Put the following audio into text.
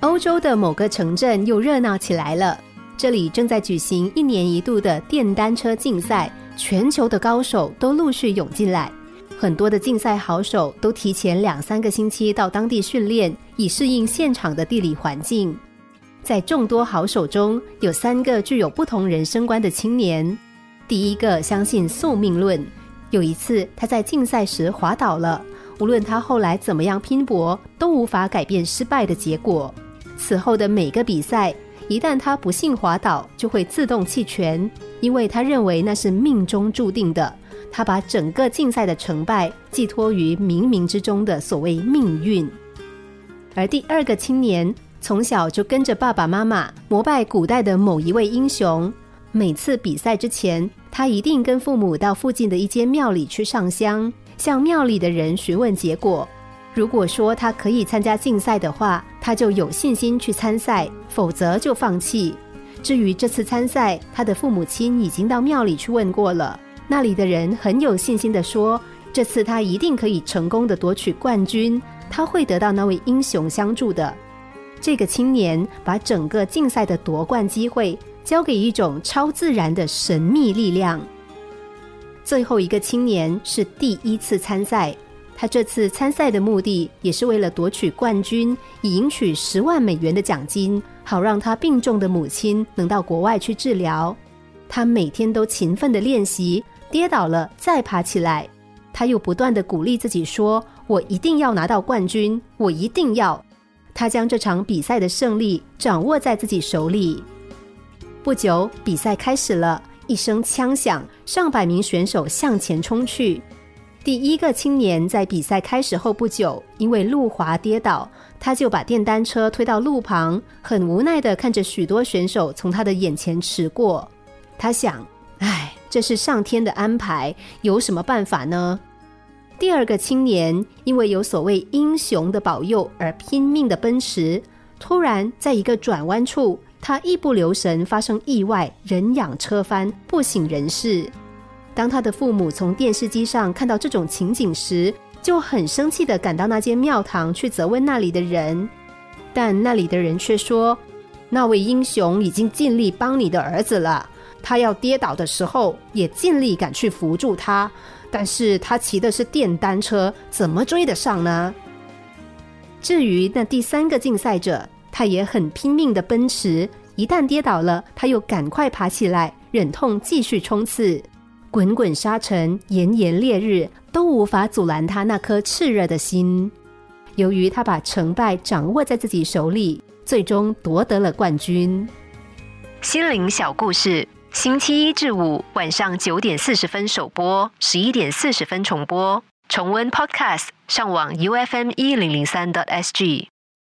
欧洲的某个城镇又热闹起来了。这里正在举行一年一度的电单车竞赛，全球的高手都陆续涌进来。很多的竞赛好手都提前两三个星期到当地训练，以适应现场的地理环境。在众多好手中，有三个具有不同人生观的青年。第一个相信宿命论，有一次他在竞赛时滑倒了，无论他后来怎么样拼搏，都无法改变失败的结果。此后的每个比赛。一旦他不幸滑倒，就会自动弃权，因为他认为那是命中注定的。他把整个竞赛的成败寄托于冥冥之中的所谓命运。而第二个青年从小就跟着爸爸妈妈膜拜古代的某一位英雄，每次比赛之前，他一定跟父母到附近的一间庙里去上香，向庙里的人询问结果。如果说他可以参加竞赛的话，他就有信心去参赛；否则就放弃。至于这次参赛，他的父母亲已经到庙里去问过了，那里的人很有信心的说，这次他一定可以成功的夺取冠军，他会得到那位英雄相助的。这个青年把整个竞赛的夺冠机会交给一种超自然的神秘力量。最后一个青年是第一次参赛。他这次参赛的目的也是为了夺取冠军，以赢取十万美元的奖金，好让他病重的母亲能到国外去治疗。他每天都勤奋的练习，跌倒了再爬起来。他又不断的鼓励自己说：“我一定要拿到冠军，我一定要。”他将这场比赛的胜利掌握在自己手里。不久，比赛开始了，一声枪响，上百名选手向前冲去。第一个青年在比赛开始后不久，因为路滑跌倒，他就把电单车推到路旁，很无奈的看着许多选手从他的眼前驰过。他想：“唉，这是上天的安排，有什么办法呢？”第二个青年因为有所谓英雄的保佑而拼命的奔驰，突然在一个转弯处，他一不留神发生意外，人仰车翻，不省人事。当他的父母从电视机上看到这种情景时，就很生气的赶到那间庙堂去责问那里的人，但那里的人却说，那位英雄已经尽力帮你的儿子了，他要跌倒的时候也尽力赶去扶住他，但是他骑的是电单车，怎么追得上呢？至于那第三个竞赛者，他也很拼命的奔驰，一旦跌倒了，他又赶快爬起来，忍痛继续冲刺。滚滚沙尘、炎炎烈日都无法阻拦他那颗炽热的心。由于他把成败掌握在自己手里，最终夺得了冠军。心灵小故事，星期一至五晚上九点四十分首播，十一点四十分重播。重温 Podcast，上网 U F M 一零零三 t S G。